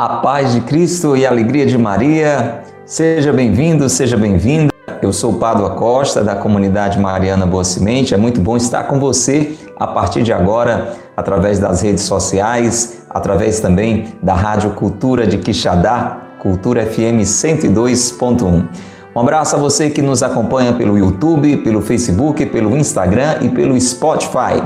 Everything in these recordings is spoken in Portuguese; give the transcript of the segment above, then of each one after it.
A paz de Cristo e a alegria de Maria. Seja bem-vindo, seja bem-vinda. Eu sou o Padre Costa, da comunidade Mariana Boa Semente. É muito bom estar com você a partir de agora, através das redes sociais, através também da Rádio Cultura de Quixadá, Cultura FM 102.1. Um abraço a você que nos acompanha pelo YouTube, pelo Facebook, pelo Instagram e pelo Spotify.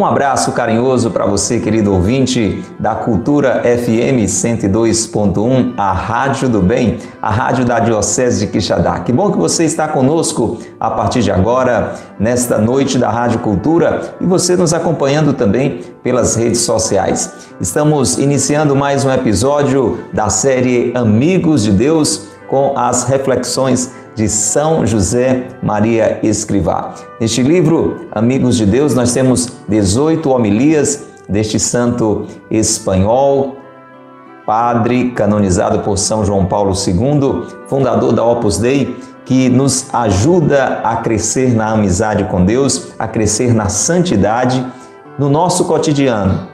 Um abraço carinhoso para você, querido ouvinte da Cultura FM 102.1, a Rádio do Bem, a rádio da Diocese de Quixadá. Que bom que você está conosco a partir de agora, nesta noite da Rádio Cultura, e você nos acompanhando também pelas redes sociais. Estamos iniciando mais um episódio da série Amigos de Deus com as reflexões de São José Maria Escrivá. Neste livro, Amigos de Deus, nós temos 18 homilias deste santo espanhol, padre canonizado por São João Paulo II, fundador da Opus Dei, que nos ajuda a crescer na amizade com Deus, a crescer na santidade no nosso cotidiano,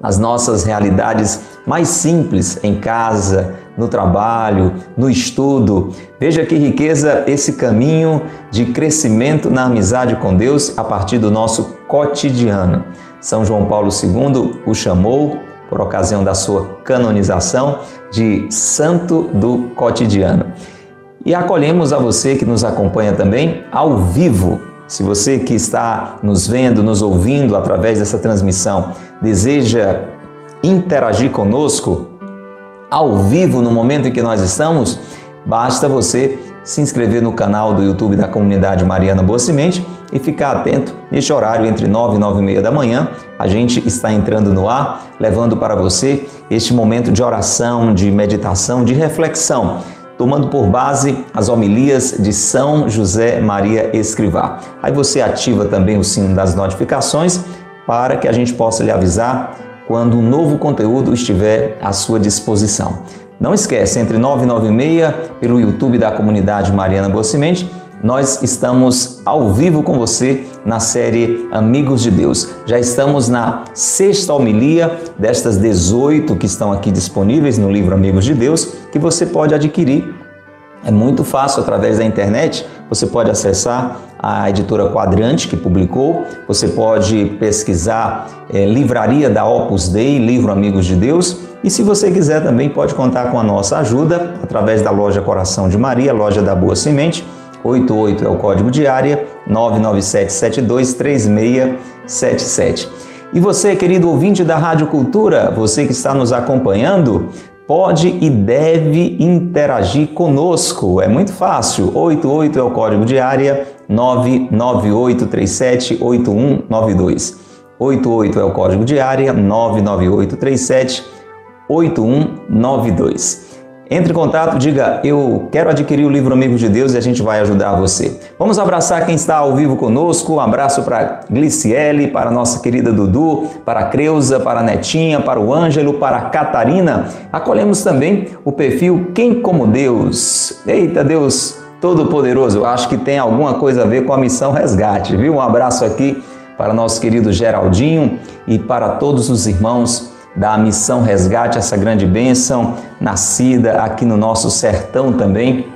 nas nossas realidades mais simples, em casa, no trabalho, no estudo. Veja que riqueza esse caminho de crescimento na amizade com Deus a partir do nosso cotidiano. São João Paulo II o chamou, por ocasião da sua canonização, de Santo do Cotidiano. E acolhemos a você que nos acompanha também ao vivo. Se você que está nos vendo, nos ouvindo através dessa transmissão, deseja interagir conosco, ao vivo no momento em que nós estamos, basta você se inscrever no canal do YouTube da comunidade Mariana Boa Semente e ficar atento neste horário entre 9 e 9 e meia da manhã. A gente está entrando no ar, levando para você este momento de oração, de meditação, de reflexão, tomando por base as homilias de São José Maria Escrivá. Aí você ativa também o sino das notificações para que a gente possa lhe avisar quando um novo conteúdo estiver à sua disposição. Não esquece, entre 9 e 9 e meia, pelo YouTube da comunidade Mariana Bossimente, nós estamos ao vivo com você na série Amigos de Deus. Já estamos na sexta homilia destas 18 que estão aqui disponíveis no livro Amigos de Deus, que você pode adquirir. É muito fácil através da internet. Você pode acessar a editora Quadrante, que publicou. Você pode pesquisar é, Livraria da Opus Dei, Livro Amigos de Deus. E se você quiser também pode contar com a nossa ajuda através da loja Coração de Maria, loja da Boa Semente. 88 é o código de área, 997723677. E você, querido ouvinte da Rádio Cultura, você que está nos acompanhando, pode e deve interagir conosco. É muito fácil. 88 é o código de área 998378192. 88 é o código de área 998378192. Entre em contato, diga eu quero adquirir o livro Amigos de Deus e a gente vai ajudar você. Vamos abraçar quem está ao vivo conosco. Um abraço para Gliciele, para nossa querida Dudu, para a Creuza, para a Netinha, para o Ângelo, para a Catarina. Acolhemos também o perfil Quem Como Deus. Eita Deus Todo-Poderoso, acho que tem alguma coisa a ver com a missão Resgate, viu? Um abraço aqui para nosso querido Geraldinho e para todos os irmãos da Missão Resgate, essa grande bênção, nascida aqui no nosso sertão também,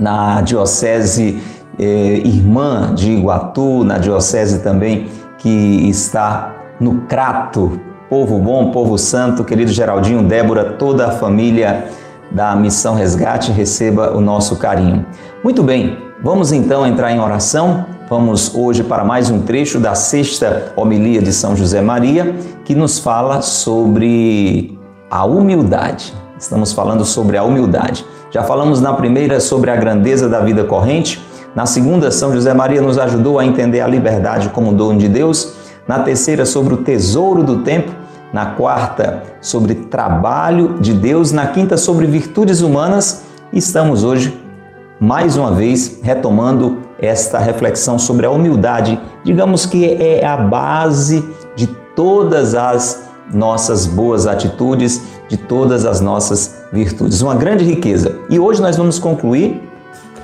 na Diocese eh, Irmã de Iguatu, na Diocese também que está no Crato. Povo bom, povo santo, querido Geraldinho, Débora, toda a família da Missão Resgate, receba o nosso carinho. Muito bem, vamos então entrar em oração Vamos hoje para mais um trecho da sexta homilia de São José Maria, que nos fala sobre a humildade. Estamos falando sobre a humildade. Já falamos na primeira sobre a grandeza da vida corrente. Na segunda, São José Maria nos ajudou a entender a liberdade como dom de Deus. Na terceira, sobre o tesouro do tempo. Na quarta, sobre trabalho de Deus. Na quinta, sobre virtudes humanas. Estamos hoje, mais uma vez, retomando esta reflexão sobre a humildade, digamos que é a base de todas as nossas boas atitudes, de todas as nossas virtudes, uma grande riqueza. E hoje nós vamos concluir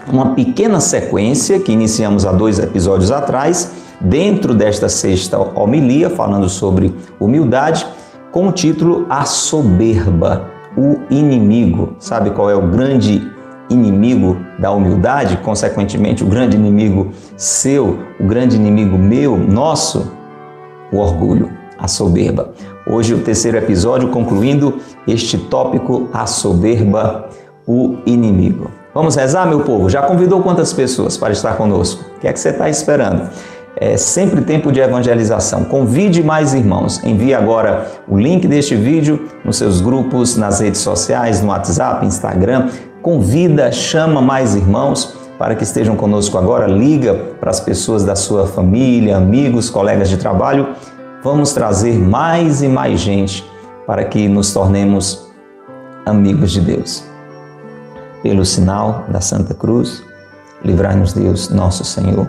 uma pequena sequência que iniciamos há dois episódios atrás, dentro desta sexta homilia, falando sobre humildade, com o título A Soberba, o Inimigo. Sabe qual é o grande inimigo da humildade? Consequentemente, o grande inimigo seu, o grande inimigo meu, nosso? O orgulho, a soberba. Hoje, o terceiro episódio, concluindo este tópico, a soberba, o inimigo. Vamos rezar, meu povo? Já convidou quantas pessoas para estar conosco? O que é que você está esperando? É sempre tempo de evangelização. Convide mais irmãos. Envie agora o link deste vídeo nos seus grupos, nas redes sociais, no WhatsApp, Instagram. Convida, chama mais irmãos para que estejam conosco agora. Liga para as pessoas da sua família, amigos, colegas de trabalho. Vamos trazer mais e mais gente para que nos tornemos amigos de Deus pelo sinal da Santa Cruz, livrai-nos Deus, nosso Senhor,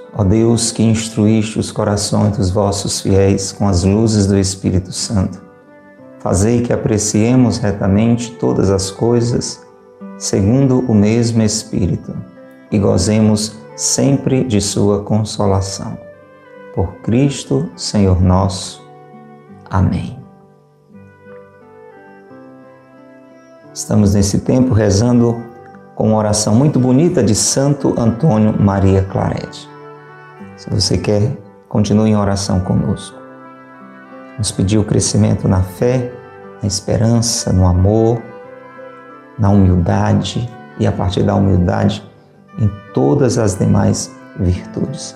ó Deus que instruíste os corações dos vossos fiéis com as luzes do Espírito Santo. Fazei que apreciemos retamente todas as coisas segundo o mesmo Espírito e gozemos sempre de Sua consolação. Por Cristo, Senhor nosso. Amém. Estamos nesse tempo rezando com uma oração muito bonita de Santo Antônio Maria Claret. Se você quer, continue em oração conosco. Nos pedir o crescimento na fé, na esperança, no amor, na humildade e a partir da humildade em todas as demais virtudes.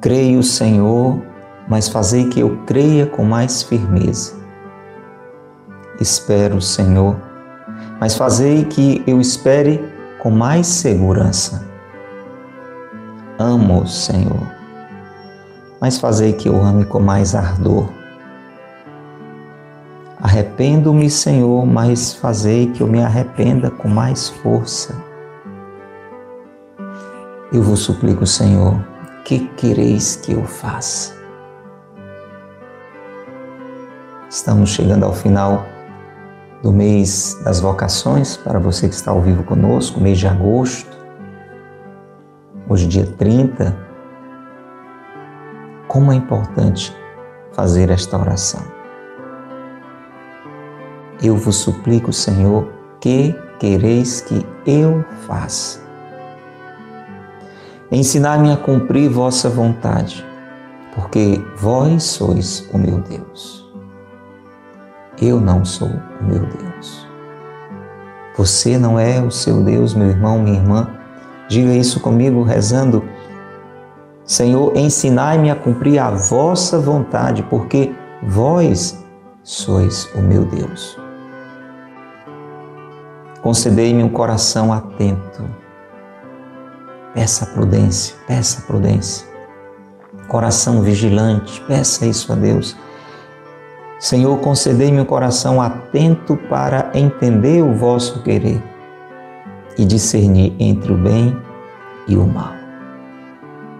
Creio, Senhor, mas fazei que eu creia com mais firmeza espero, Senhor, mas fazei que eu espere com mais segurança. Amo, Senhor, mas fazei que eu ame com mais ardor. Arrependo-me, Senhor, mas fazei que eu me arrependa com mais força. Eu vos suplico, Senhor, que quereis que eu faça? Estamos chegando ao final do mês das vocações, para você que está ao vivo conosco, mês de agosto, hoje dia 30. Como é importante fazer esta oração. Eu vos suplico, Senhor, que quereis que eu faça. Ensinar-me a cumprir vossa vontade, porque vós sois o meu Deus. Eu não sou o meu Deus. Você não é o seu Deus, meu irmão, minha irmã. Diga isso comigo rezando. Senhor, ensinai-me a cumprir a vossa vontade, porque vós sois o meu Deus. Concedei-me um coração atento. Peça prudência, peça prudência. Coração vigilante, peça isso a Deus Senhor, concedei-me um coração atento para entender o vosso querer e discernir entre o bem e o mal.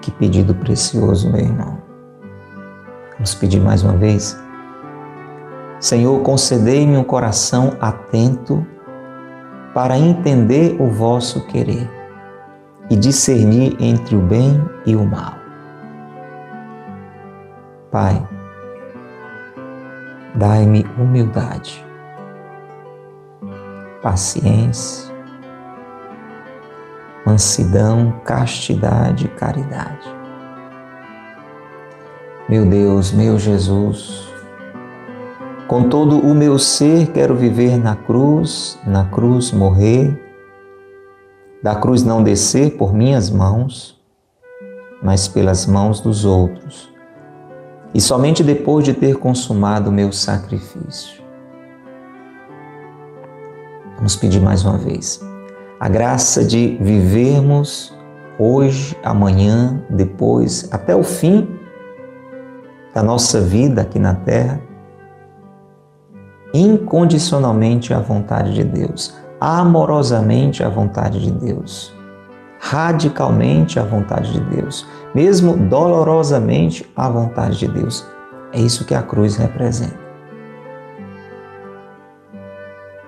Que pedido precioso, meu irmão. Vamos pedir mais uma vez. Senhor, concedei-me um coração atento para entender o vosso querer e discernir entre o bem e o mal. Pai, Dai-me humildade, paciência, mansidão, castidade e caridade. Meu Deus, meu Jesus, com todo o meu ser quero viver na cruz, na cruz morrer, da cruz não descer por minhas mãos, mas pelas mãos dos outros e somente depois de ter consumado o meu sacrifício. Vamos pedir mais uma vez a graça de vivermos hoje, amanhã, depois, até o fim da nossa vida aqui na terra, incondicionalmente à vontade de Deus, amorosamente à vontade de Deus, radicalmente à vontade de Deus, mesmo dolorosamente à vontade de Deus. É isso que a cruz representa.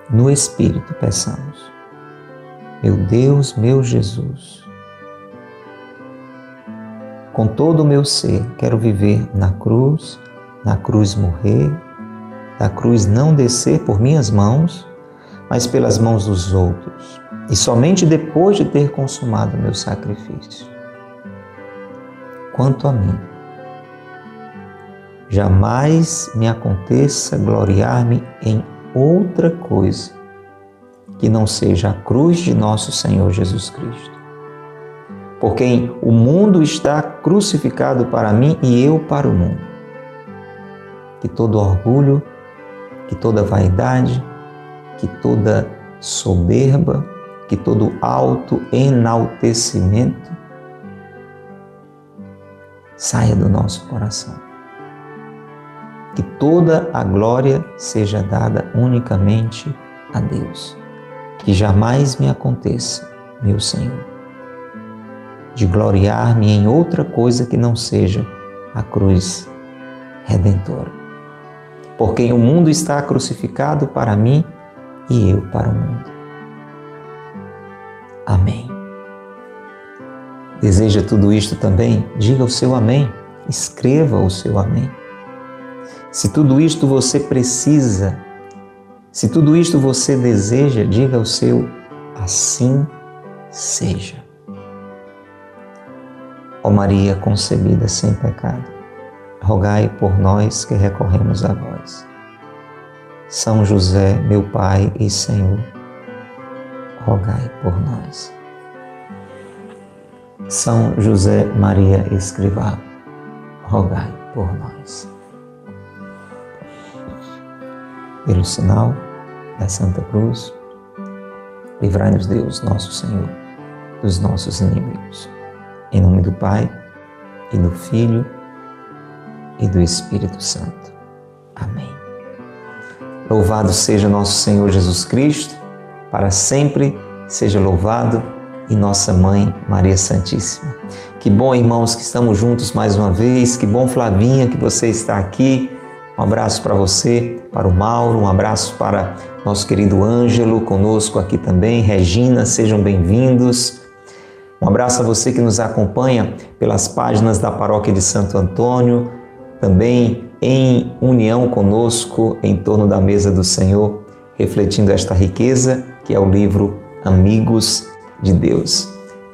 No Espírito, peçamos. Meu Deus, meu Jesus, com todo o meu ser, quero viver na cruz, na cruz morrer, na cruz não descer por minhas mãos, mas pelas mãos dos outros, e somente depois de ter consumado meu sacrifício. Quanto a mim, jamais me aconteça gloriar-me em outra coisa que não seja a cruz de nosso Senhor Jesus Cristo. Por quem o mundo está crucificado para mim e eu para o mundo. Que todo orgulho, que toda vaidade, que toda soberba, que todo alto enaltecimento saia do nosso coração. Que toda a glória seja dada unicamente a Deus que jamais me aconteça, meu Senhor, de gloriar-me em outra coisa que não seja a cruz redentora. Por quem o mundo está crucificado para mim e eu para o mundo. Amém. Deseja tudo isto também? Diga o seu amém. Escreva o seu amém. Se tudo isto você precisa se tudo isto você deseja, diga o seu assim seja. Ó Maria concebida sem pecado, rogai por nós que recorremos a vós. São José, meu Pai e Senhor, rogai por nós. São José Maria Escrivá, rogai por nós. Pelo sinal da Santa Cruz, livrai-nos Deus, nosso Senhor, dos nossos inimigos. Em nome do Pai, e do Filho, e do Espírito Santo. Amém. Louvado seja nosso Senhor Jesus Cristo, para sempre seja louvado, e nossa Mãe Maria Santíssima. Que bom, irmãos, que estamos juntos mais uma vez. Que bom, Flavinha, que você está aqui um abraço para você, para o Mauro, um abraço para nosso querido Ângelo, conosco aqui também. Regina, sejam bem-vindos. Um abraço a você que nos acompanha pelas páginas da Paróquia de Santo Antônio, também em união conosco em torno da mesa do Senhor, refletindo esta riqueza que é o livro Amigos de Deus.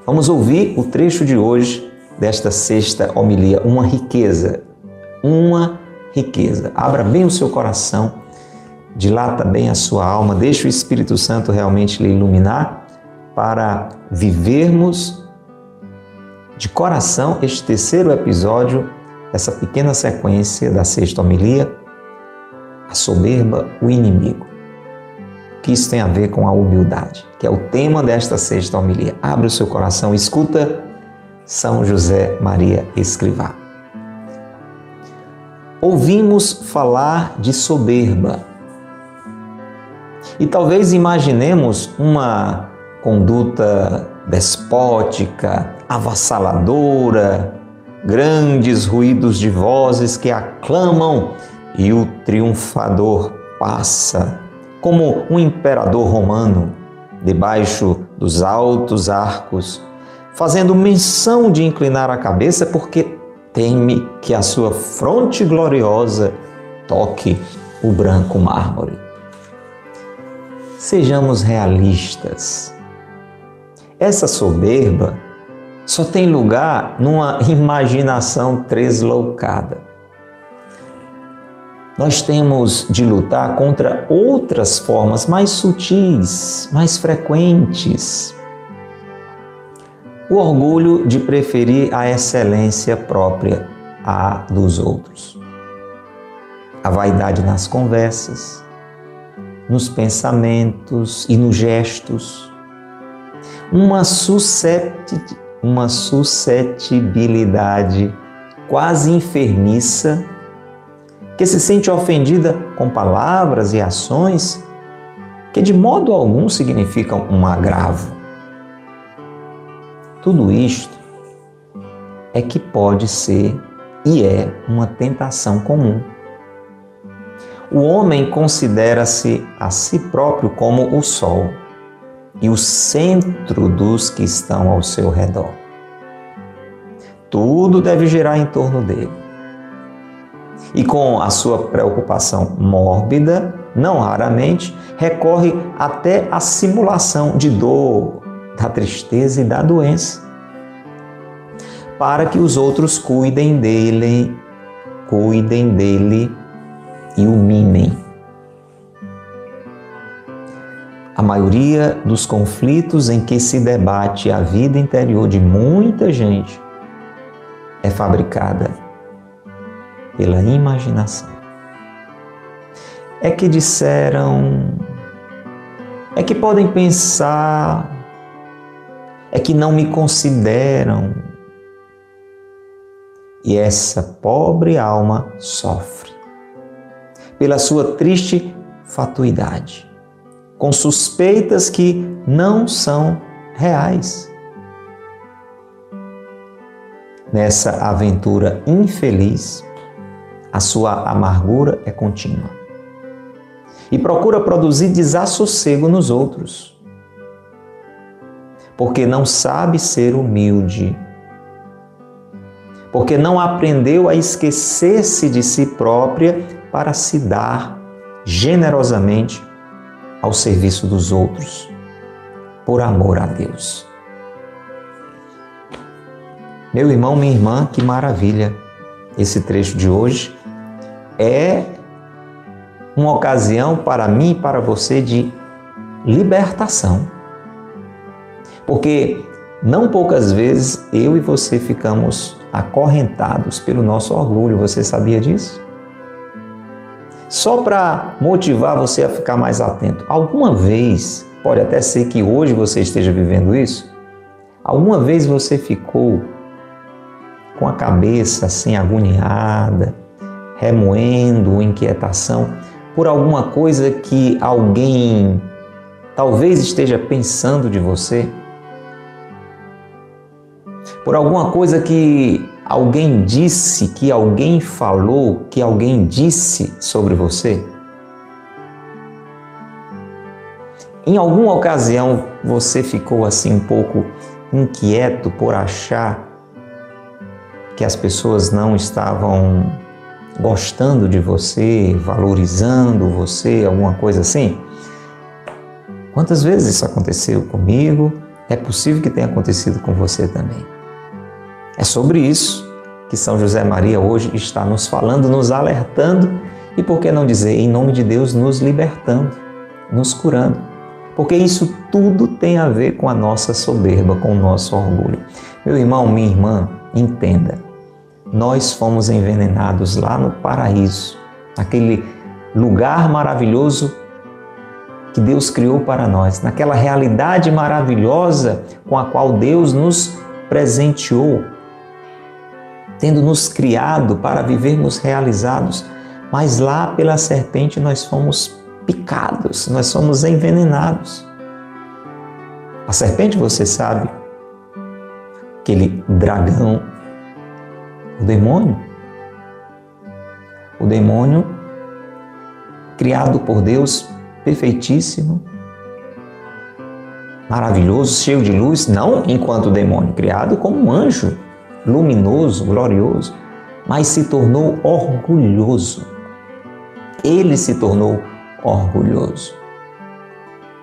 Vamos ouvir o trecho de hoje desta sexta homilia, uma riqueza, uma riqueza. Abra bem o seu coração, dilata bem a sua alma, deixe o Espírito Santo realmente lhe iluminar para vivermos de coração este terceiro episódio dessa pequena sequência da sexta homilia, a soberba, o inimigo. O que isso tem a ver com a humildade, que é o tema desta sexta homilia. Abra o seu coração, escuta São José Maria Escrivá. Ouvimos falar de soberba. E talvez imaginemos uma conduta despótica, avassaladora, grandes ruídos de vozes que aclamam e o triunfador passa, como um imperador romano, debaixo dos altos arcos, fazendo menção de inclinar a cabeça porque teme que a sua fronte gloriosa toque o branco mármore. Sejamos realistas. Essa soberba só tem lugar numa imaginação tresloucada. Nós temos de lutar contra outras formas mais sutis, mais frequentes, o orgulho de preferir a excelência própria à dos outros, a vaidade nas conversas, nos pensamentos e nos gestos. Uma, uma suscetibilidade quase enfermiça, que se sente ofendida com palavras e ações que de modo algum significam um agravo. Tudo isto é que pode ser e é uma tentação comum. O homem considera-se a si próprio como o sol e o centro dos que estão ao seu redor. Tudo deve girar em torno dele. E com a sua preocupação mórbida, não raramente, recorre até à simulação de dor, da tristeza e da doença, para que os outros cuidem dele, cuidem dele e o mimem. A maioria dos conflitos em que se debate a vida interior de muita gente é fabricada pela imaginação. É que disseram, é que podem pensar, é que não me consideram. E essa pobre alma sofre pela sua triste fatuidade, com suspeitas que não são reais. Nessa aventura infeliz, a sua amargura é contínua e procura produzir desassossego nos outros, porque não sabe ser humilde porque não aprendeu a esquecer-se de si própria para se dar generosamente ao serviço dos outros, por amor a Deus. Meu irmão, minha irmã, que maravilha! Esse trecho de hoje é uma ocasião para mim e para você de libertação. Porque não poucas vezes eu e você ficamos acorrentados pelo nosso orgulho. Você sabia disso? Só para motivar você a ficar mais atento. Alguma vez, pode até ser que hoje você esteja vivendo isso, alguma vez você ficou com a cabeça assim agoniada, remoendo inquietação por alguma coisa que alguém talvez esteja pensando de você? Por alguma coisa que alguém disse, que alguém falou, que alguém disse sobre você? Em alguma ocasião você ficou assim um pouco inquieto por achar que as pessoas não estavam gostando de você, valorizando você, alguma coisa assim? Quantas vezes isso aconteceu comigo? É possível que tenha acontecido com você também. É sobre isso que São José Maria hoje está nos falando, nos alertando e, por que não dizer, em nome de Deus, nos libertando, nos curando. Porque isso tudo tem a ver com a nossa soberba, com o nosso orgulho. Meu irmão, minha irmã, entenda. Nós fomos envenenados lá no paraíso, aquele lugar maravilhoso que Deus criou para nós, naquela realidade maravilhosa com a qual Deus nos presenteou tendo nos criado para vivermos realizados, mas lá pela serpente nós fomos picados, nós fomos envenenados. A serpente, você sabe, aquele dragão, o demônio, o demônio criado por Deus, perfeitíssimo, maravilhoso, cheio de luz, não enquanto demônio, criado como um anjo luminoso, glorioso, mas se tornou orgulhoso. Ele se tornou orgulhoso.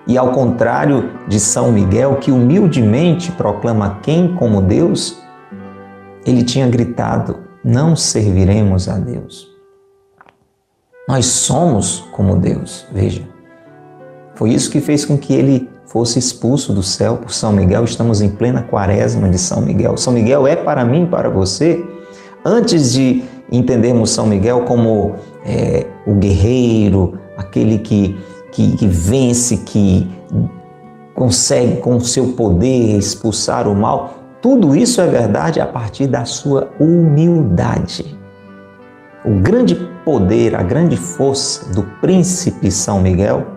E ao contrário de São Miguel, que humildemente proclama quem como Deus, ele tinha gritado: Não serviremos a Deus. Nós somos como Deus, veja. Foi isso que fez com que ele fosse expulso do céu por São Miguel. Estamos em plena quaresma de São Miguel. São Miguel é para mim para você. Antes de entendermos São Miguel como é, o guerreiro, aquele que, que, que vence, que consegue com seu poder expulsar o mal. Tudo isso é verdade a partir da sua humildade. O grande poder, a grande força do príncipe São Miguel,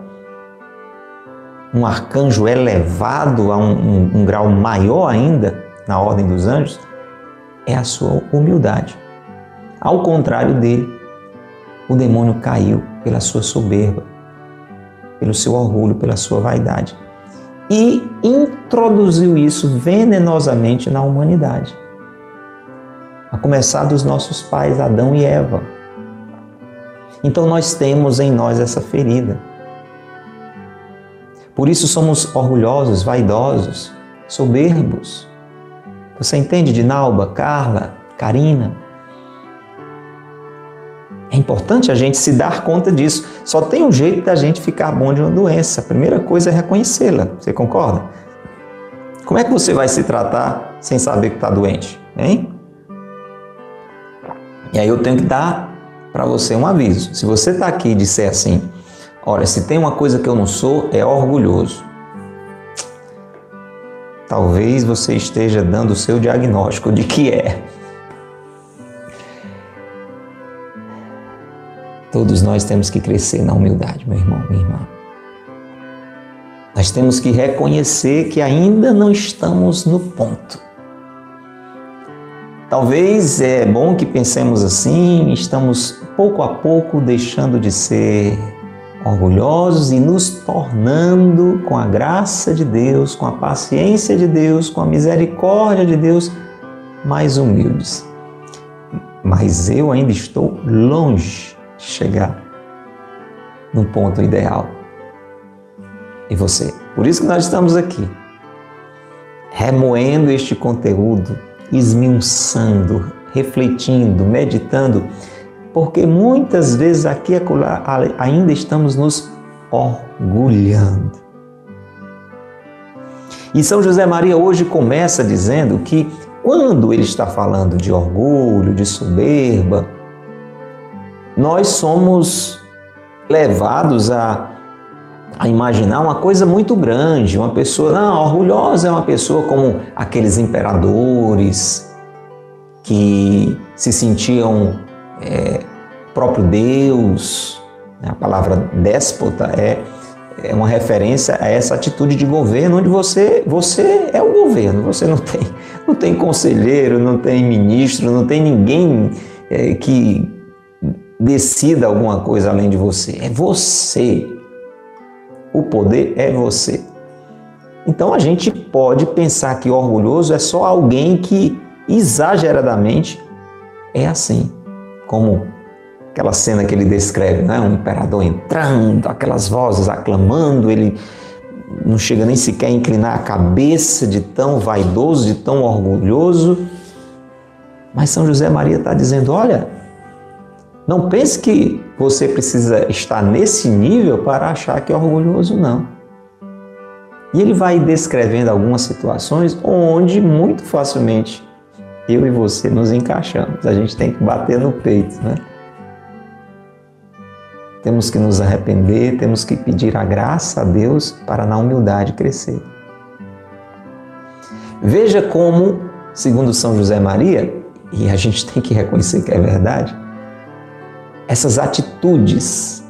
um arcanjo elevado a um, um, um grau maior ainda na ordem dos anjos, é a sua humildade. Ao contrário dele, o demônio caiu pela sua soberba, pelo seu orgulho, pela sua vaidade e introduziu isso venenosamente na humanidade. A começar dos nossos pais Adão e Eva. Então nós temos em nós essa ferida. Por isso somos orgulhosos, vaidosos, soberbos. Você entende de Nauba, Carla, Karina? É importante a gente se dar conta disso. Só tem um jeito da gente ficar bom de uma doença. A primeira coisa é reconhecê-la. Você concorda? Como é que você vai se tratar sem saber que está doente? Hein? E aí eu tenho que dar para você um aviso. Se você está aqui e disser assim, olha, se tem uma coisa que eu não sou, é orgulhoso. Talvez você esteja dando o seu diagnóstico de que é. Todos nós temos que crescer na humildade, meu irmão, minha irmã. Nós temos que reconhecer que ainda não estamos no ponto. Talvez é bom que pensemos assim, estamos pouco a pouco deixando de ser orgulhosos e nos tornando, com a graça de Deus, com a paciência de Deus, com a misericórdia de Deus, mais humildes. Mas eu ainda estou longe chegar no ponto ideal. E você? Por isso que nós estamos aqui, remoendo este conteúdo, esmiuçando, refletindo, meditando, porque muitas vezes aqui e ainda estamos nos orgulhando. E São José Maria hoje começa dizendo que quando ele está falando de orgulho, de soberba, nós somos levados a, a imaginar uma coisa muito grande, uma pessoa, não, orgulhosa é uma pessoa como aqueles imperadores que se sentiam é, próprio Deus. Né? A palavra déspota é, é uma referência a essa atitude de governo, onde você, você é o governo, você não tem, não tem conselheiro, não tem ministro, não tem ninguém é, que decida alguma coisa além de você. É você. O poder é você. Então a gente pode pensar que orgulhoso é só alguém que exageradamente é assim, como aquela cena que ele descreve, né? um imperador entrando, aquelas vozes aclamando, ele não chega nem sequer a inclinar a cabeça de tão vaidoso, de tão orgulhoso. Mas São José Maria está dizendo: olha, não pense que você precisa estar nesse nível para achar que é orgulhoso, não. E ele vai descrevendo algumas situações onde muito facilmente eu e você nos encaixamos. A gente tem que bater no peito, né? Temos que nos arrepender, temos que pedir a graça a Deus para na humildade crescer. Veja como, segundo São José Maria, e a gente tem que reconhecer que é verdade, essas atitudes,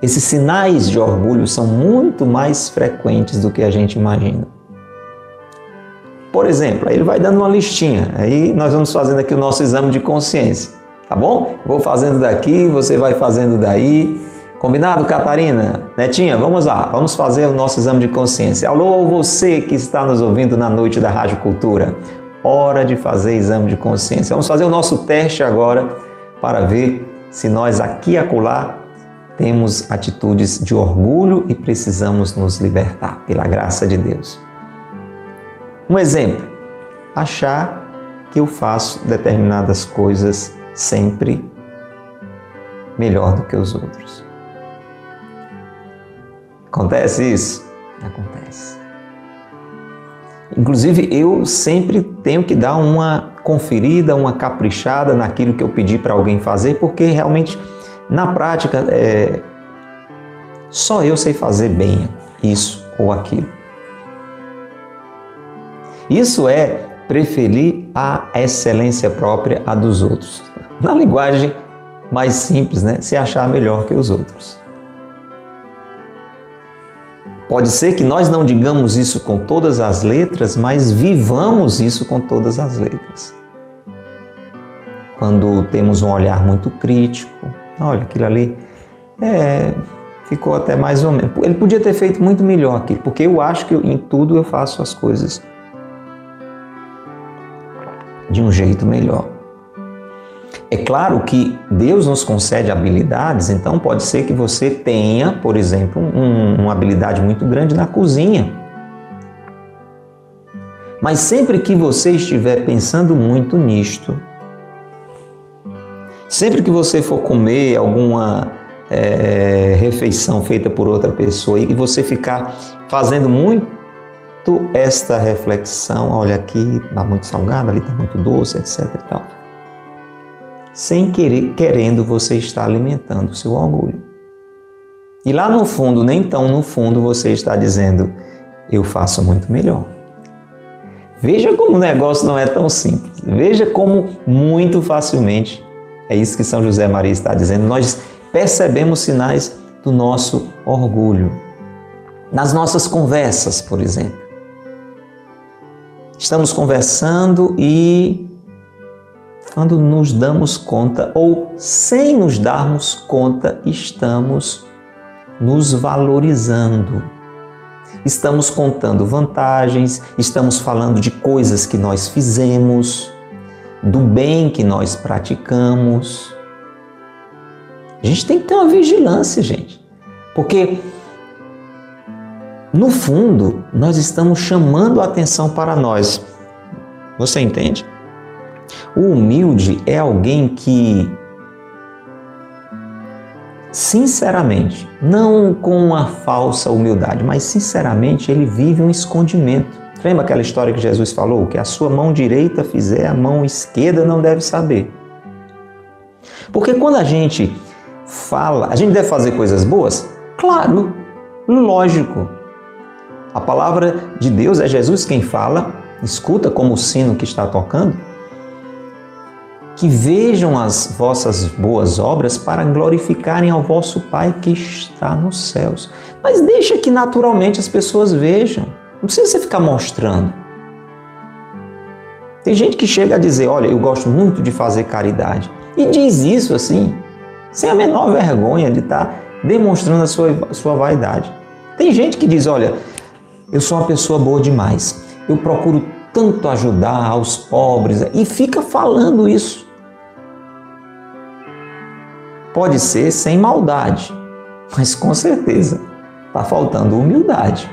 esses sinais de orgulho são muito mais frequentes do que a gente imagina. Por exemplo, aí ele vai dando uma listinha, aí nós vamos fazendo aqui o nosso exame de consciência, tá bom? Vou fazendo daqui, você vai fazendo daí. Combinado, Catarina? Netinha, vamos lá, vamos fazer o nosso exame de consciência. Alô, você que está nos ouvindo na noite da Rádio Cultura. Hora de fazer exame de consciência. Vamos fazer o nosso teste agora para ver se nós aqui e acolá temos atitudes de orgulho e precisamos nos libertar pela graça de Deus. Um exemplo: achar que eu faço determinadas coisas sempre melhor do que os outros. Acontece isso? Acontece. Inclusive, eu sempre tenho que dar uma conferida, uma caprichada naquilo que eu pedi para alguém fazer, porque realmente, na prática, é, Só eu sei fazer bem isso ou aquilo. Isso é preferir a excelência própria a dos outros. Na linguagem mais simples, né? Se achar melhor que os outros. Pode ser que nós não digamos isso com todas as letras, mas vivamos isso com todas as letras. Quando temos um olhar muito crítico, olha aquilo ali, é, ficou até mais ou menos. Ele podia ter feito muito melhor aqui, porque eu acho que em tudo eu faço as coisas de um jeito melhor. É claro que Deus nos concede habilidades, então pode ser que você tenha, por exemplo, um, uma habilidade muito grande na cozinha. Mas sempre que você estiver pensando muito nisto, sempre que você for comer alguma é, refeição feita por outra pessoa e você ficar fazendo muito esta reflexão, olha aqui está muito salgado, ali está muito doce, etc. E tal. Sem querer, querendo, você está alimentando o seu orgulho. E lá no fundo, nem tão no fundo, você está dizendo: eu faço muito melhor. Veja como o negócio não é tão simples. Veja como muito facilmente é isso que São José Maria está dizendo. Nós percebemos sinais do nosso orgulho. Nas nossas conversas, por exemplo. Estamos conversando e quando nos damos conta ou sem nos darmos conta, estamos nos valorizando. Estamos contando vantagens, estamos falando de coisas que nós fizemos, do bem que nós praticamos. A gente tem que ter uma vigilância, gente, porque no fundo, nós estamos chamando a atenção para nós. Você entende? O humilde é alguém que, sinceramente, não com uma falsa humildade, mas sinceramente, ele vive um escondimento. Lembra aquela história que Jesus falou? Que a sua mão direita fizer, a mão esquerda não deve saber. Porque quando a gente fala, a gente deve fazer coisas boas? Claro, lógico. A palavra de Deus é Jesus quem fala, escuta como o sino que está tocando. Que vejam as vossas boas obras para glorificarem ao vosso Pai que está nos céus. Mas deixa que naturalmente as pessoas vejam. Não precisa você ficar mostrando. Tem gente que chega a dizer: Olha, eu gosto muito de fazer caridade. E diz isso assim, sem a menor vergonha de estar demonstrando a sua, a sua vaidade. Tem gente que diz: Olha, eu sou uma pessoa boa demais. Eu procuro tanto ajudar aos pobres e fica falando isso. Pode ser sem maldade, mas com certeza está faltando humildade.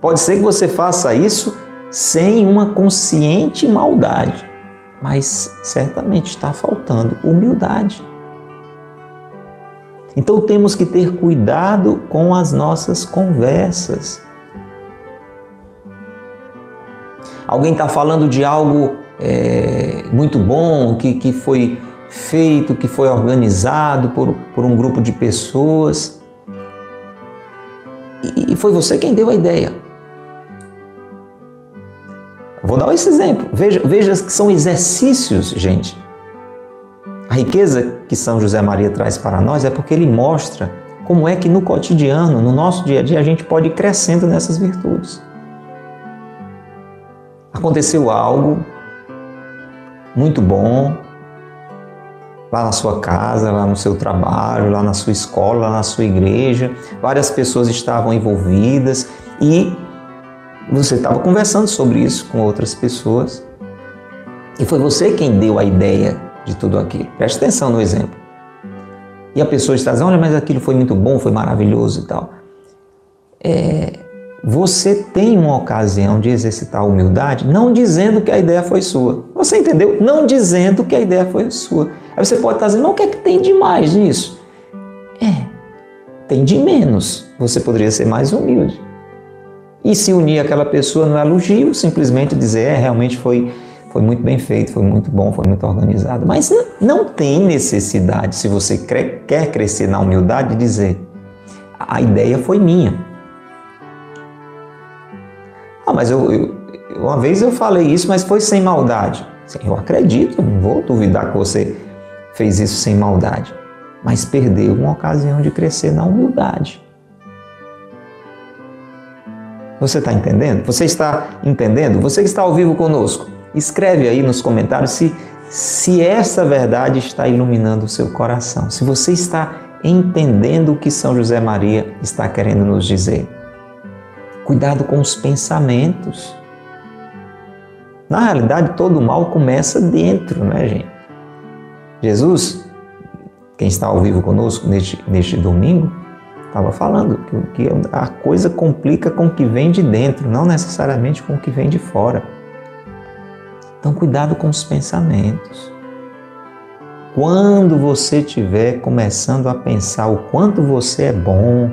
Pode ser que você faça isso sem uma consciente maldade, mas certamente está faltando humildade. Então temos que ter cuidado com as nossas conversas. Alguém está falando de algo é, muito bom, que, que foi feito, que foi organizado por, por um grupo de pessoas. E, foi você quem deu a ideia. Vou dar esse exemplo. Veja, veja que são exercícios, gente. A riqueza que São José Maria traz para nós é porque ele mostra como é que no cotidiano, no nosso dia a dia, a gente pode ir crescendo nessas virtudes. Aconteceu algo muito bom lá na sua casa, lá no seu trabalho, lá na sua escola, lá na sua igreja. Várias pessoas estavam envolvidas e você estava conversando sobre isso com outras pessoas. E foi você quem deu a ideia de tudo aquilo. Preste atenção no exemplo. E a pessoa está dizendo, olha, mas aquilo foi muito bom, foi maravilhoso e tal. É, você tem uma ocasião de exercitar a humildade, não dizendo que a ideia foi sua. Você entendeu? Não dizendo que a ideia foi sua. Aí você pode estar dizendo, o que é que tem de mais nisso? É, tem de menos. Você poderia ser mais humilde. E se unir àquela pessoa no elogio, simplesmente dizer, é, realmente foi foi muito bem feito, foi muito bom, foi muito organizado. Mas não tem necessidade, se você quer crescer na humildade, de dizer a ideia foi minha. Ah, mas eu, eu, uma vez eu falei isso, mas foi sem maldade. Eu acredito, não vou duvidar que você fez isso sem maldade, mas perdeu uma ocasião de crescer na humildade. Você está entendendo? Você está entendendo? Você que está ao vivo conosco, escreve aí nos comentários se, se essa verdade está iluminando o seu coração, se você está entendendo o que São José Maria está querendo nos dizer. Cuidado com os pensamentos. Na realidade, todo mal começa dentro, né, gente? Jesus, quem está ao vivo conosco neste, neste domingo, estava falando que, que a coisa complica com o que vem de dentro, não necessariamente com o que vem de fora. Então, cuidado com os pensamentos. Quando você estiver começando a pensar o quanto você é bom,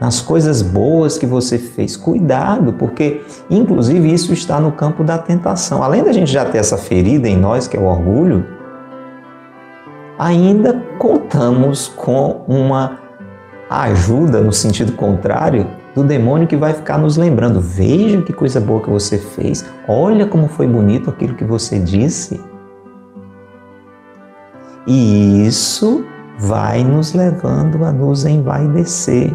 nas coisas boas que você fez. Cuidado, porque inclusive isso está no campo da tentação. Além da gente já ter essa ferida em nós, que é o orgulho, ainda contamos com uma ajuda no sentido contrário do demônio que vai ficar nos lembrando. Veja que coisa boa que você fez. Olha como foi bonito aquilo que você disse. E isso vai nos levando a nos envaidecer.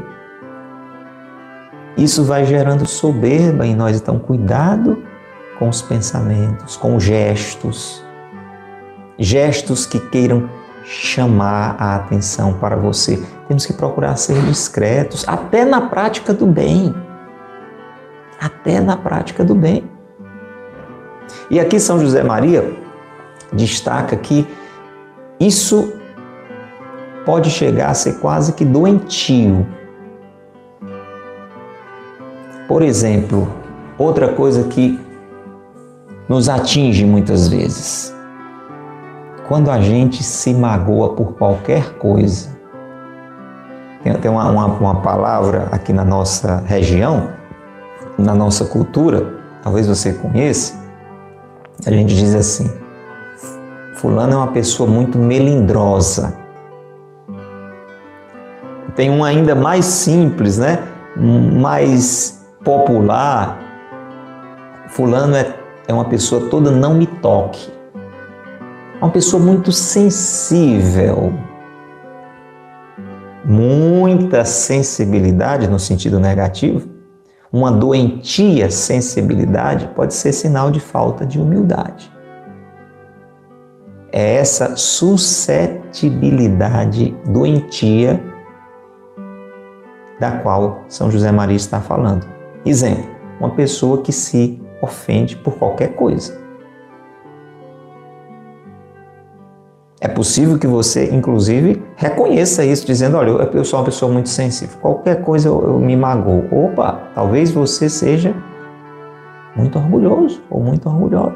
Isso vai gerando soberba em nós. Então, cuidado com os pensamentos, com gestos. Gestos que queiram chamar a atenção para você. Temos que procurar ser discretos, até na prática do bem. Até na prática do bem. E aqui São José Maria destaca que isso pode chegar a ser quase que doentio por exemplo, outra coisa que nos atinge muitas vezes, quando a gente se magoa por qualquer coisa, tem, tem uma, uma, uma palavra aqui na nossa região, na nossa cultura, talvez você conheça, a gente diz assim: Fulano é uma pessoa muito melindrosa. Tem um ainda mais simples, né? Mais popular, fulano é, é uma pessoa toda não me toque. Uma pessoa muito sensível. Muita sensibilidade no sentido negativo. Uma doentia sensibilidade pode ser sinal de falta de humildade. É essa suscetibilidade doentia da qual São José Maria está falando. Exemplo, uma pessoa que se ofende por qualquer coisa. É possível que você, inclusive, reconheça isso, dizendo: Olha, eu sou uma pessoa muito sensível, qualquer coisa eu, eu me magoo. Opa, talvez você seja muito orgulhoso ou muito orgulhosa.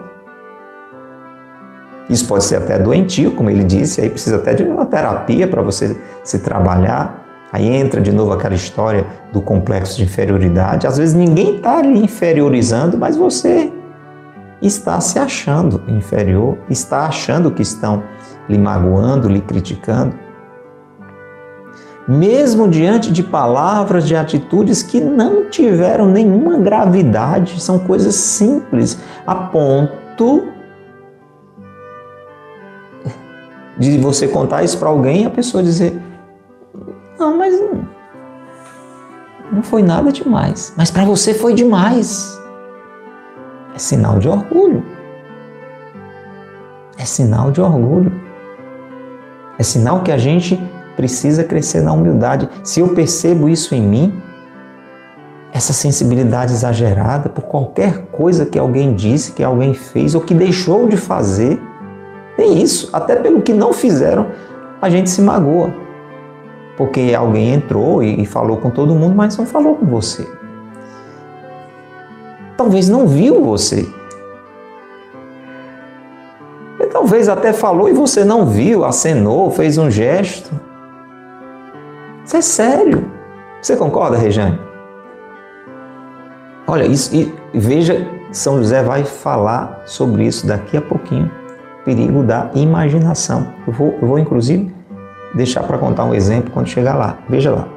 Isso pode ser até doentio, como ele disse, aí precisa até de uma terapia para você se trabalhar. Aí entra de novo aquela história do complexo de inferioridade. Às vezes ninguém está lhe inferiorizando, mas você está se achando inferior, está achando que estão lhe magoando, lhe criticando. Mesmo diante de palavras, de atitudes que não tiveram nenhuma gravidade, são coisas simples, a ponto de você contar isso para alguém e a pessoa dizer: não, mas não, não foi nada demais. Mas para você foi demais. É sinal de orgulho. É sinal de orgulho. É sinal que a gente precisa crescer na humildade. Se eu percebo isso em mim, essa sensibilidade exagerada por qualquer coisa que alguém disse, que alguém fez ou que deixou de fazer, nem isso, até pelo que não fizeram, a gente se magoa porque alguém entrou e falou com todo mundo, mas não falou com você. Talvez não viu você. Talvez até falou e você não viu, acenou, fez um gesto. Isso é sério. Você concorda, Rejane? Olha, isso, e veja, São José vai falar sobre isso daqui a pouquinho. Perigo da imaginação. Eu vou, eu vou inclusive deixar para contar um exemplo quando chegar lá. Veja lá.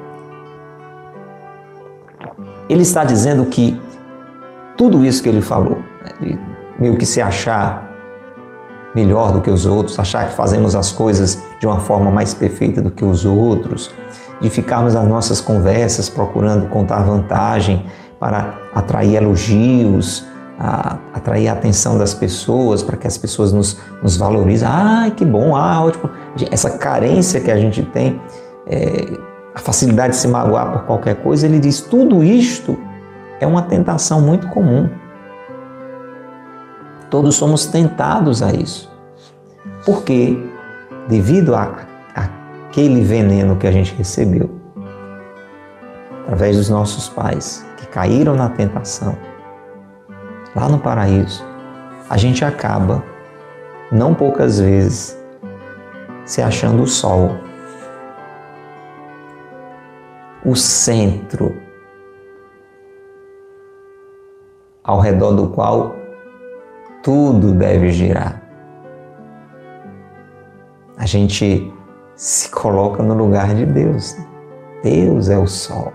Ele está dizendo que tudo isso que ele falou, né, meio que se achar melhor do que os outros, achar que fazemos as coisas de uma forma mais perfeita do que os outros, de ficarmos nas nossas conversas procurando contar vantagem para atrair elogios, a, atrair a atenção das pessoas, para que as pessoas nos, nos valorizem. Ah, que bom, ah, ótimo. Essa carência que a gente tem, é, a facilidade de se magoar por qualquer coisa, ele diz: tudo isto é uma tentação muito comum. Todos somos tentados a isso. Porque, devido a, a aquele veneno que a gente recebeu, através dos nossos pais, que caíram na tentação, lá no paraíso, a gente acaba, não poucas vezes, se achando o sol, o centro ao redor do qual tudo deve girar. A gente se coloca no lugar de Deus. Deus é o sol.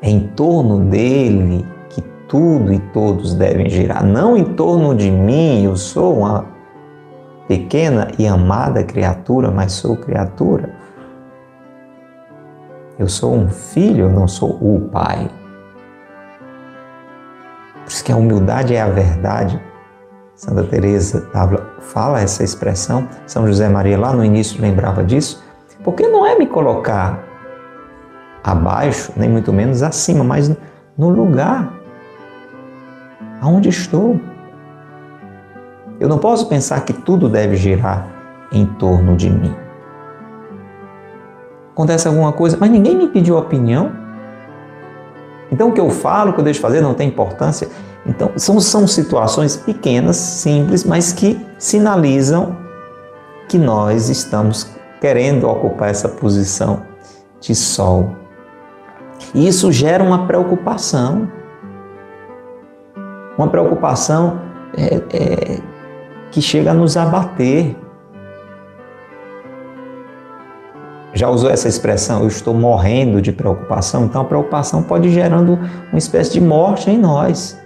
É em torno dele tudo e todos devem girar, não em torno de mim, eu sou uma pequena e amada criatura, mas sou criatura. Eu sou um filho, eu não sou o pai. Por isso que a humildade é a verdade. Santa Teresa fala essa expressão, São José Maria lá no início lembrava disso, porque não é me colocar abaixo, nem muito menos acima, mas no lugar Aonde estou? Eu não posso pensar que tudo deve girar em torno de mim. Acontece alguma coisa, mas ninguém me pediu opinião. Então o que eu falo, o que eu deixo fazer não tem importância. Então são, são situações pequenas, simples, mas que sinalizam que nós estamos querendo ocupar essa posição de sol. E isso gera uma preocupação uma preocupação é, é, que chega a nos abater. Já usou essa expressão, eu estou morrendo de preocupação? Então a preocupação pode ir gerando uma espécie de morte em nós.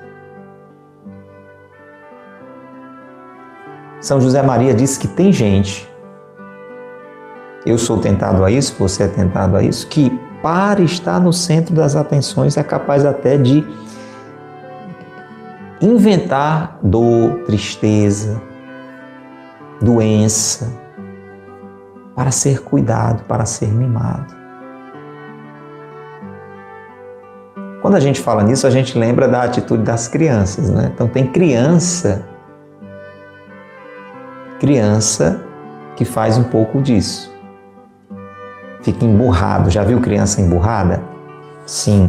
São José Maria diz que tem gente, eu sou tentado a isso, você é tentado a isso, que para estar no centro das atenções é capaz até de inventar dor, tristeza, doença, para ser cuidado, para ser mimado. Quando a gente fala nisso, a gente lembra da atitude das crianças, né? Então tem criança, criança que faz um pouco disso. Fica emburrado. Já viu criança emburrada? Sim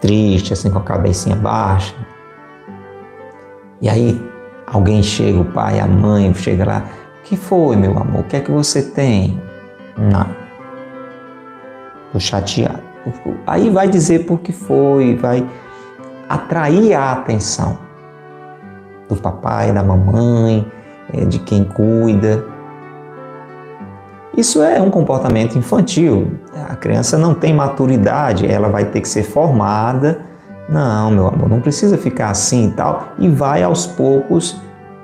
triste, assim, com a cabecinha baixa. E aí alguém chega, o pai, a mãe, chega lá. Que foi, meu amor? O que é que você tem? Não. Estou chateado. Aí vai dizer por que foi, vai atrair a atenção do papai, da mamãe, eh, de quem cuida. Isso é um comportamento infantil. A criança não tem maturidade, ela vai ter que ser formada. Não, meu amor, não precisa ficar assim e tal. E vai aos poucos,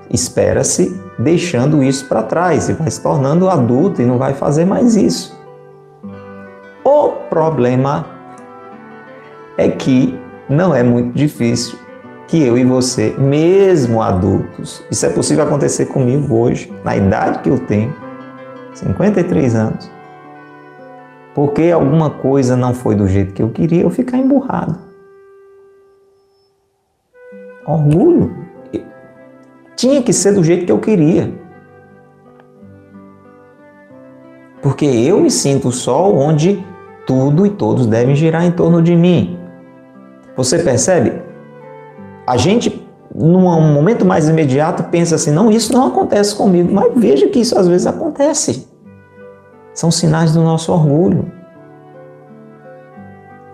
espera-se, deixando isso para trás e vai se tornando adulto e não vai fazer mais isso. O problema é que não é muito difícil que eu e você, mesmo adultos, isso é possível acontecer comigo hoje, na idade que eu tenho, 53 anos. Porque alguma coisa não foi do jeito que eu queria, eu ficar emburrado. Orgulho. Tinha que ser do jeito que eu queria. Porque eu me sinto o sol onde tudo e todos devem girar em torno de mim. Você percebe? A gente num momento mais imediato, pensa assim: não, isso não acontece comigo. Mas veja que isso às vezes acontece. São sinais do nosso orgulho.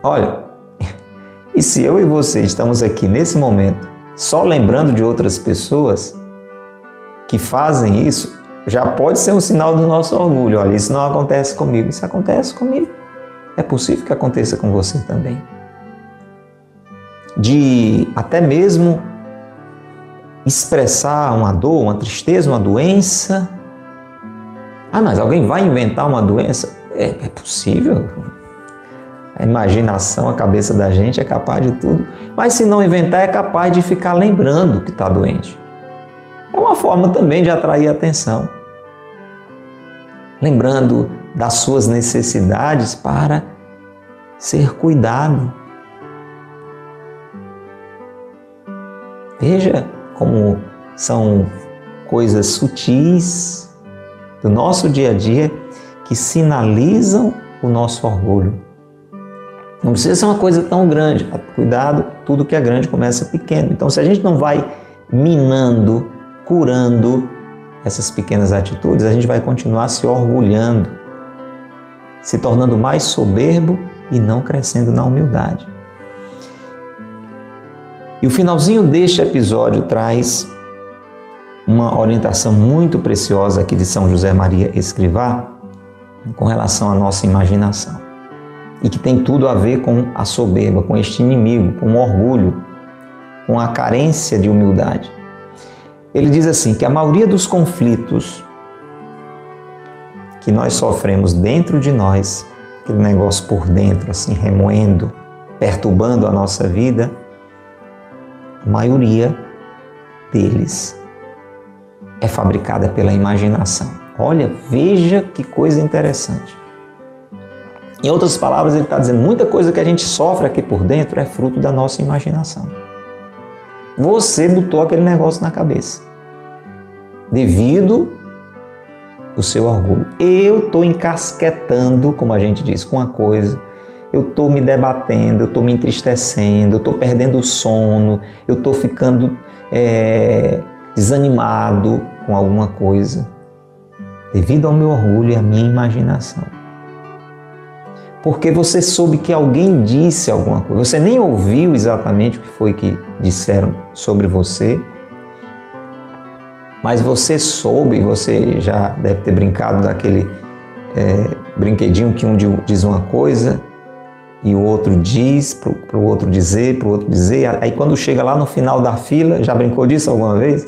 Olha, e se eu e você estamos aqui nesse momento só lembrando de outras pessoas que fazem isso, já pode ser um sinal do nosso orgulho. Olha, isso não acontece comigo, isso acontece comigo. é possível que aconteça com você também. De até mesmo expressar uma dor, uma tristeza, uma doença. Ah, mas alguém vai inventar uma doença? É, é possível. A imaginação, a cabeça da gente é capaz de tudo. Mas se não inventar, é capaz de ficar lembrando que está doente. É uma forma também de atrair atenção. Lembrando das suas necessidades para ser cuidado. Veja como são coisas sutis do nosso dia a dia que sinalizam o nosso orgulho. Não precisa ser uma coisa tão grande. Cuidado, tudo que é grande começa pequeno. Então, se a gente não vai minando, curando essas pequenas atitudes, a gente vai continuar se orgulhando, se tornando mais soberbo e não crescendo na humildade. E o finalzinho deste episódio traz uma orientação muito preciosa aqui de São José Maria Escrivá com relação à nossa imaginação e que tem tudo a ver com a soberba, com este inimigo, com o orgulho, com a carência de humildade. Ele diz assim que a maioria dos conflitos que nós sofremos dentro de nós, aquele negócio por dentro, assim, remoendo, perturbando a nossa vida, a maioria deles é fabricada pela imaginação. Olha, veja que coisa interessante. Em outras palavras, ele está dizendo: muita coisa que a gente sofre aqui por dentro é fruto da nossa imaginação. Você botou aquele negócio na cabeça, devido o seu orgulho. Eu estou encasquetando, como a gente diz, com a coisa. Eu estou me debatendo, eu estou me entristecendo, eu estou perdendo o sono, eu estou ficando é, desanimado com alguma coisa, devido ao meu orgulho e à minha imaginação porque você soube que alguém disse alguma coisa. Você nem ouviu exatamente o que foi que disseram sobre você, mas você soube, você já deve ter brincado daquele é, brinquedinho que um diz uma coisa e o outro diz, para o outro dizer, para o outro dizer. Aí quando chega lá no final da fila, já brincou disso alguma vez?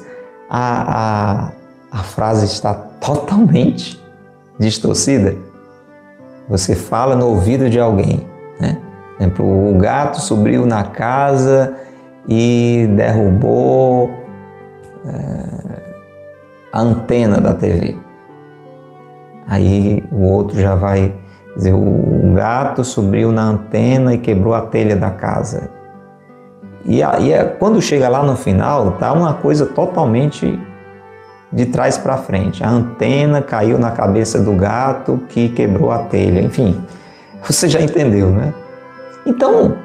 A, a, a frase está totalmente distorcida você fala no ouvido de alguém. Né? Por exemplo, o gato subiu na casa e derrubou é, a antena da TV. Aí o outro já vai dizer: o gato subiu na antena e quebrou a telha da casa. E, aí, quando chega lá no final, tá uma coisa totalmente de trás para frente. A antena caiu na cabeça do gato que quebrou a telha. Enfim, você já entendeu, né? Então,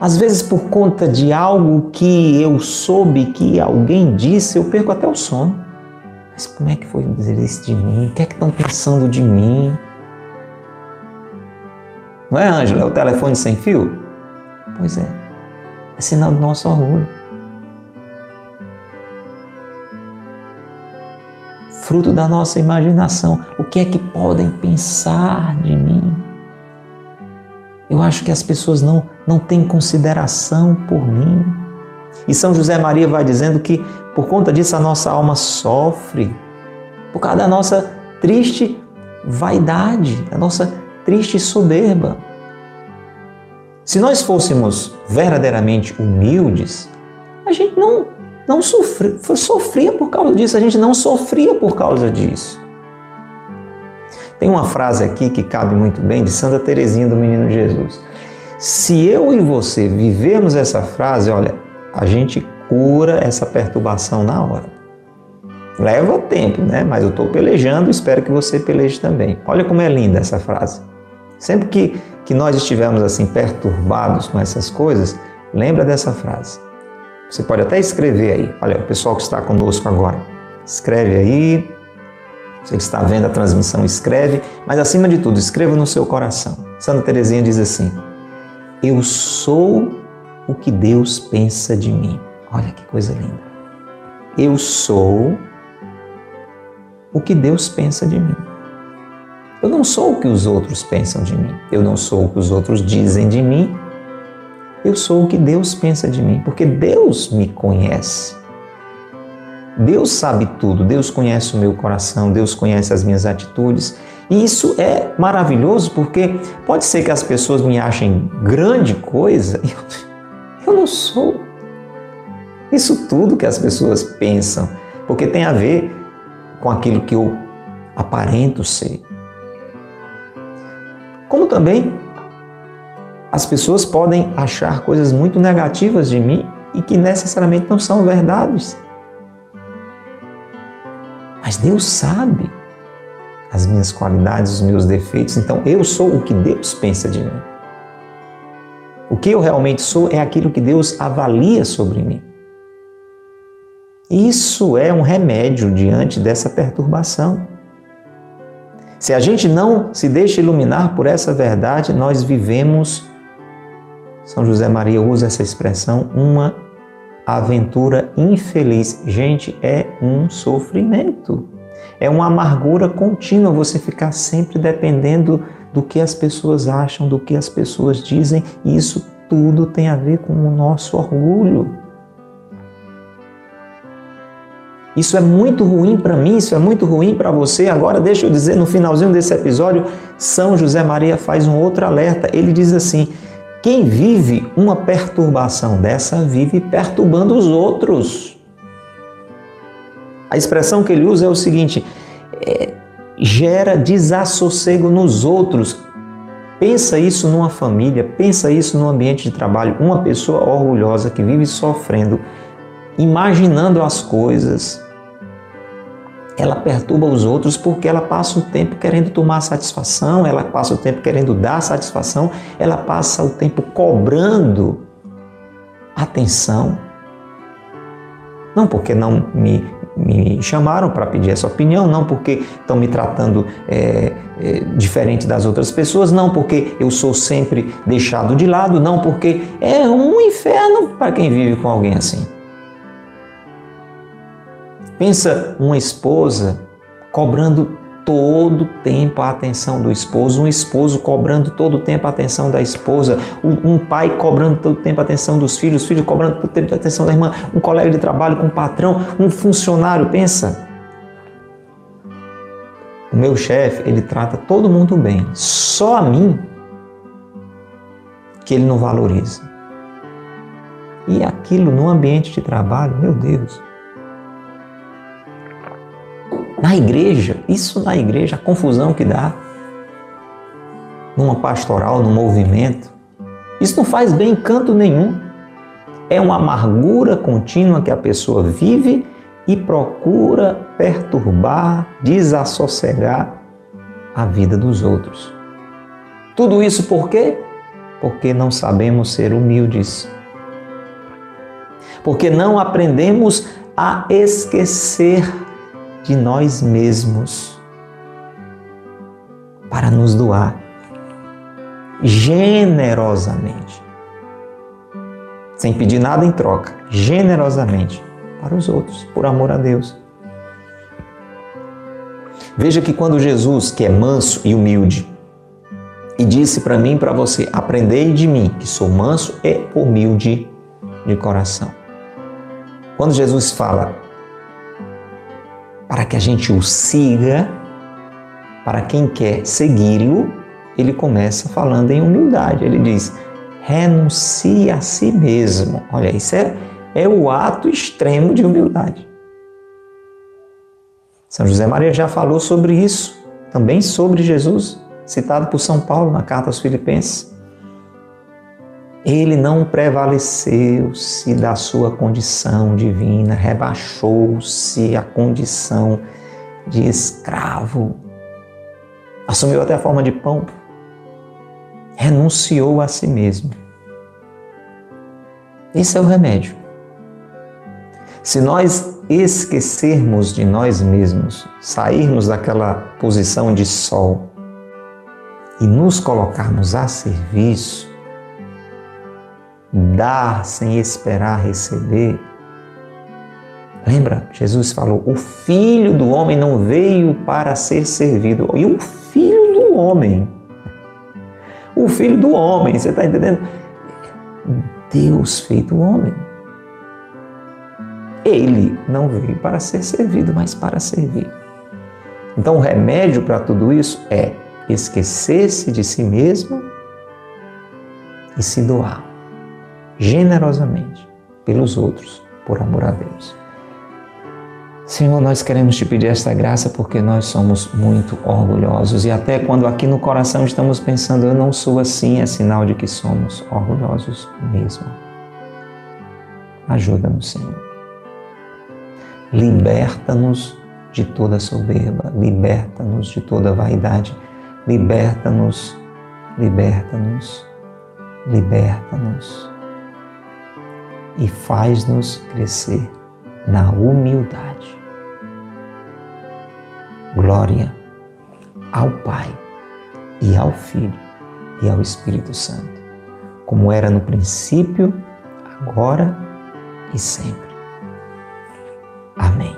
às vezes por conta de algo que eu soube que alguém disse, eu perco até o sono. Mas como é que foi dizer isso de mim? O que é que estão pensando de mim? Não é, Ângela? É o telefone sem fio? Pois é. É sinal do nosso orgulho. Fruto da nossa imaginação. O que é que podem pensar de mim? Eu acho que as pessoas não, não têm consideração por mim. E São José Maria vai dizendo que por conta disso a nossa alma sofre, por causa da nossa triste vaidade, da nossa triste soberba. Se nós fôssemos verdadeiramente humildes, a gente não não sofria, sofria por causa disso, a gente não sofria por causa disso. Tem uma frase aqui que cabe muito bem de Santa Teresinha do Menino Jesus. Se eu e você vivemos essa frase, olha, a gente cura essa perturbação na hora. Leva tempo, né? Mas eu estou pelejando, espero que você peleje também. Olha como é linda essa frase. Sempre que, que nós estivermos assim perturbados com essas coisas, lembra dessa frase. Você pode até escrever aí. Olha, o pessoal que está conosco agora, escreve aí. Você que está vendo a transmissão, escreve. Mas acima de tudo, escreva no seu coração. Santa Teresinha diz assim: Eu sou o que Deus pensa de mim. Olha que coisa linda. Eu sou o que Deus pensa de mim. Eu não sou o que os outros pensam de mim. Eu não sou o que os outros dizem de mim. Eu sou o que Deus pensa de mim, porque Deus me conhece. Deus sabe tudo, Deus conhece o meu coração, Deus conhece as minhas atitudes. E isso é maravilhoso porque pode ser que as pessoas me achem grande coisa, eu não sou. Isso tudo que as pessoas pensam, porque tem a ver com aquilo que eu aparento ser. Como também as pessoas podem achar coisas muito negativas de mim e que necessariamente não são verdades. Mas Deus sabe as minhas qualidades, os meus defeitos, então eu sou o que Deus pensa de mim. O que eu realmente sou é aquilo que Deus avalia sobre mim. Isso é um remédio diante dessa perturbação. Se a gente não se deixa iluminar por essa verdade, nós vivemos, São José Maria usa essa expressão, uma aventura infeliz. Gente, é um sofrimento. É uma amargura contínua você ficar sempre dependendo do que as pessoas acham, do que as pessoas dizem, e isso tudo tem a ver com o nosso orgulho. Isso é muito ruim para mim, isso é muito ruim para você. Agora, deixa eu dizer, no finalzinho desse episódio, São José Maria faz um outro alerta. Ele diz assim: quem vive uma perturbação dessa, vive perturbando os outros. A expressão que ele usa é o seguinte: é, gera desassossego nos outros. Pensa isso numa família, pensa isso no ambiente de trabalho. Uma pessoa orgulhosa que vive sofrendo, imaginando as coisas, ela perturba os outros porque ela passa o tempo querendo tomar satisfação, ela passa o tempo querendo dar satisfação, ela passa o tempo cobrando atenção. Não porque não me, me chamaram para pedir essa opinião, não porque estão me tratando é, é, diferente das outras pessoas, não porque eu sou sempre deixado de lado, não porque é um inferno para quem vive com alguém assim. Pensa uma esposa cobrando todo o tempo a atenção do esposo, um esposo cobrando todo o tempo a atenção da esposa, um pai cobrando todo o tempo a atenção dos filhos, filho cobrando todo o tempo a atenção da irmã, um colega de trabalho com um patrão, um funcionário, pensa. O meu chefe, ele trata todo mundo bem, só a mim que ele não valoriza. E aquilo no ambiente de trabalho, meu Deus, na igreja, isso na igreja, a confusão que dá, numa pastoral, num movimento, isso não faz bem em canto nenhum. É uma amargura contínua que a pessoa vive e procura perturbar, desassossegar a vida dos outros. Tudo isso por quê? Porque não sabemos ser humildes. Porque não aprendemos a esquecer de nós mesmos para nos doar generosamente, sem pedir nada em troca, generosamente para os outros, por amor a Deus. Veja que quando Jesus, que é manso e humilde, e disse para mim e para você: Aprendei de mim, que sou manso e humilde de coração. Quando Jesus fala para que a gente o siga, para quem quer segui-lo, ele começa falando em humildade. Ele diz: renuncie a si mesmo. Olha, isso é, é o ato extremo de humildade. São José Maria já falou sobre isso, também sobre Jesus, citado por São Paulo na carta aos Filipenses. Ele não prevaleceu-se da sua condição divina, rebaixou-se à condição de escravo, assumiu até a forma de pão, renunciou a si mesmo. Esse é o remédio. Se nós esquecermos de nós mesmos, sairmos daquela posição de sol e nos colocarmos a serviço, dar sem esperar receber. Lembra? Jesus falou: o filho do homem não veio para ser servido. E o filho homem. O filho do homem, você está entendendo? Deus feito homem. Ele não veio para ser servido, mas para servir. Então, o remédio para tudo isso é esquecer-se de si mesmo e se doar generosamente pelos outros, por amor a Deus. Senhor, nós queremos te pedir esta graça porque nós somos muito orgulhosos e até quando aqui no coração estamos pensando eu não sou assim, é sinal de que somos orgulhosos mesmo. Ajuda-nos, Senhor. Liberta-nos de toda soberba, liberta-nos de toda vaidade, liberta-nos, liberta-nos, liberta-nos e faz-nos crescer na humildade. Glória ao Pai e ao Filho e ao Espírito Santo, como era no princípio, agora e sempre. Amém.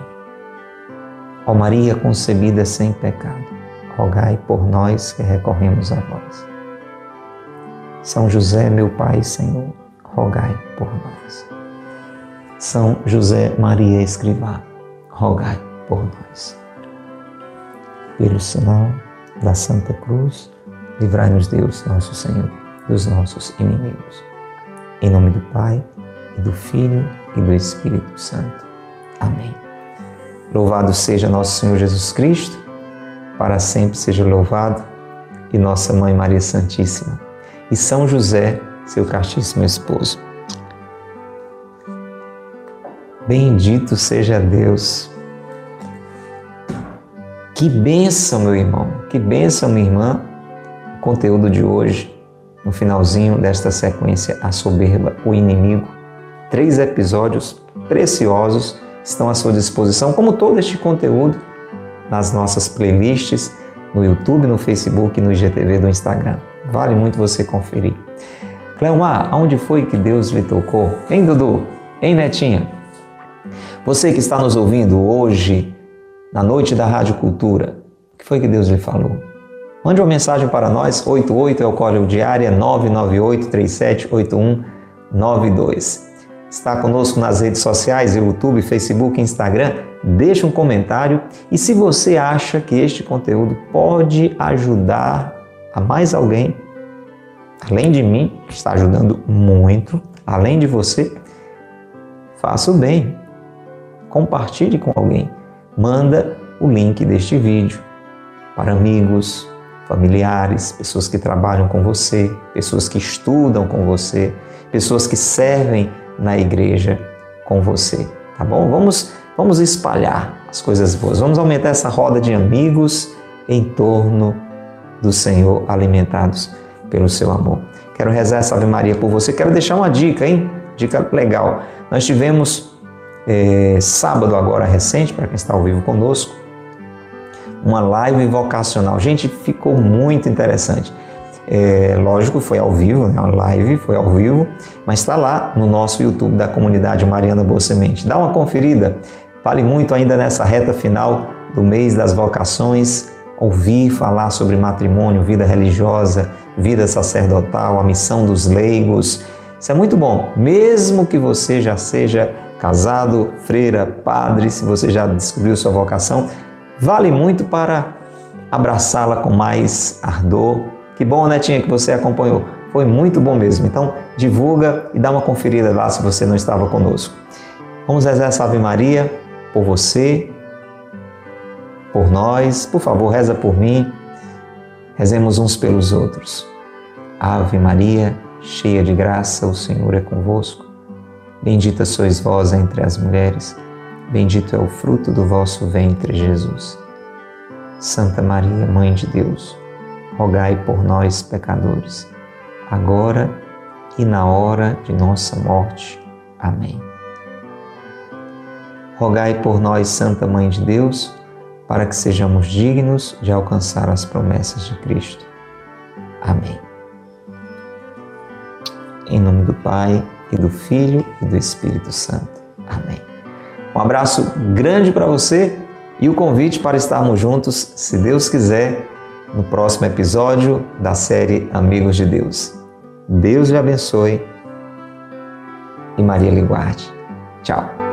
Ó Maria concebida sem pecado, rogai por nós que recorremos a vós. São José, meu Pai e Senhor, rogai por nós. São José Maria Escrivá, rogai por nós. Pelo sinal da Santa Cruz, livrai-nos Deus, nosso Senhor, dos nossos inimigos. Em nome do Pai, e do Filho e do Espírito Santo. Amém. Louvado seja nosso Senhor Jesus Cristo, para sempre seja louvado, e nossa Mãe Maria Santíssima, e São José, seu castíssimo esposo. Bendito seja Deus. Que bênção, meu irmão, que bênção, minha irmã, o conteúdo de hoje, no finalzinho desta sequência, A Soberba, o Inimigo. Três episódios preciosos estão à sua disposição, como todo este conteúdo, nas nossas playlists, no YouTube, no Facebook, no IGTV do Instagram. Vale muito você conferir. Cleomar, aonde foi que Deus lhe tocou? Hein, Dudu? Hein, Netinha? Você que está nos ouvindo hoje, na noite da Rádio Cultura, o que foi que Deus lhe falou? Mande uma mensagem para nós, 88 é o código de área 998-378192. Está conosco nas redes sociais, YouTube, Facebook, Instagram? Deixe um comentário e se você acha que este conteúdo pode ajudar a mais alguém, além de mim, está ajudando muito, além de você, faça o bem compartilhe com alguém. Manda o link deste vídeo para amigos, familiares, pessoas que trabalham com você, pessoas que estudam com você, pessoas que servem na igreja com você, tá bom? Vamos vamos espalhar as coisas boas. Vamos aumentar essa roda de amigos em torno do Senhor, alimentados pelo seu amor. Quero rezar essa Ave Maria por você. Quero deixar uma dica, hein? Dica legal. Nós tivemos é, sábado agora recente, para quem está ao vivo conosco, uma live vocacional. Gente, ficou muito interessante. É, lógico, foi ao vivo, né? uma live foi ao vivo, mas está lá no nosso YouTube da comunidade Mariana Boa Semente. Dá uma conferida, vale muito ainda nessa reta final do mês das vocações, ouvir falar sobre matrimônio, vida religiosa, vida sacerdotal, a missão dos leigos. Isso é muito bom, mesmo que você já seja casado, freira, padre, se você já descobriu sua vocação, vale muito para abraçá-la com mais ardor. Que bom, Netinha, que você acompanhou. Foi muito bom mesmo. Então, divulga e dá uma conferida lá se você não estava conosco. Vamos rezar essa Ave Maria por você, por nós. Por favor, reza por mim. Rezemos uns pelos outros. Ave Maria, cheia de graça, o Senhor é convosco. Bendita sois vós entre as mulheres, bendito é o fruto do vosso ventre, Jesus. Santa Maria, Mãe de Deus, rogai por nós, pecadores, agora e na hora de nossa morte. Amém. Rogai por nós, Santa Mãe de Deus, para que sejamos dignos de alcançar as promessas de Cristo. Amém. Em nome do Pai, e do Filho e do Espírito Santo. Amém. Um abraço grande para você e o convite para estarmos juntos, se Deus quiser, no próximo episódio da série Amigos de Deus. Deus lhe abençoe e Maria lhe guarde. Tchau.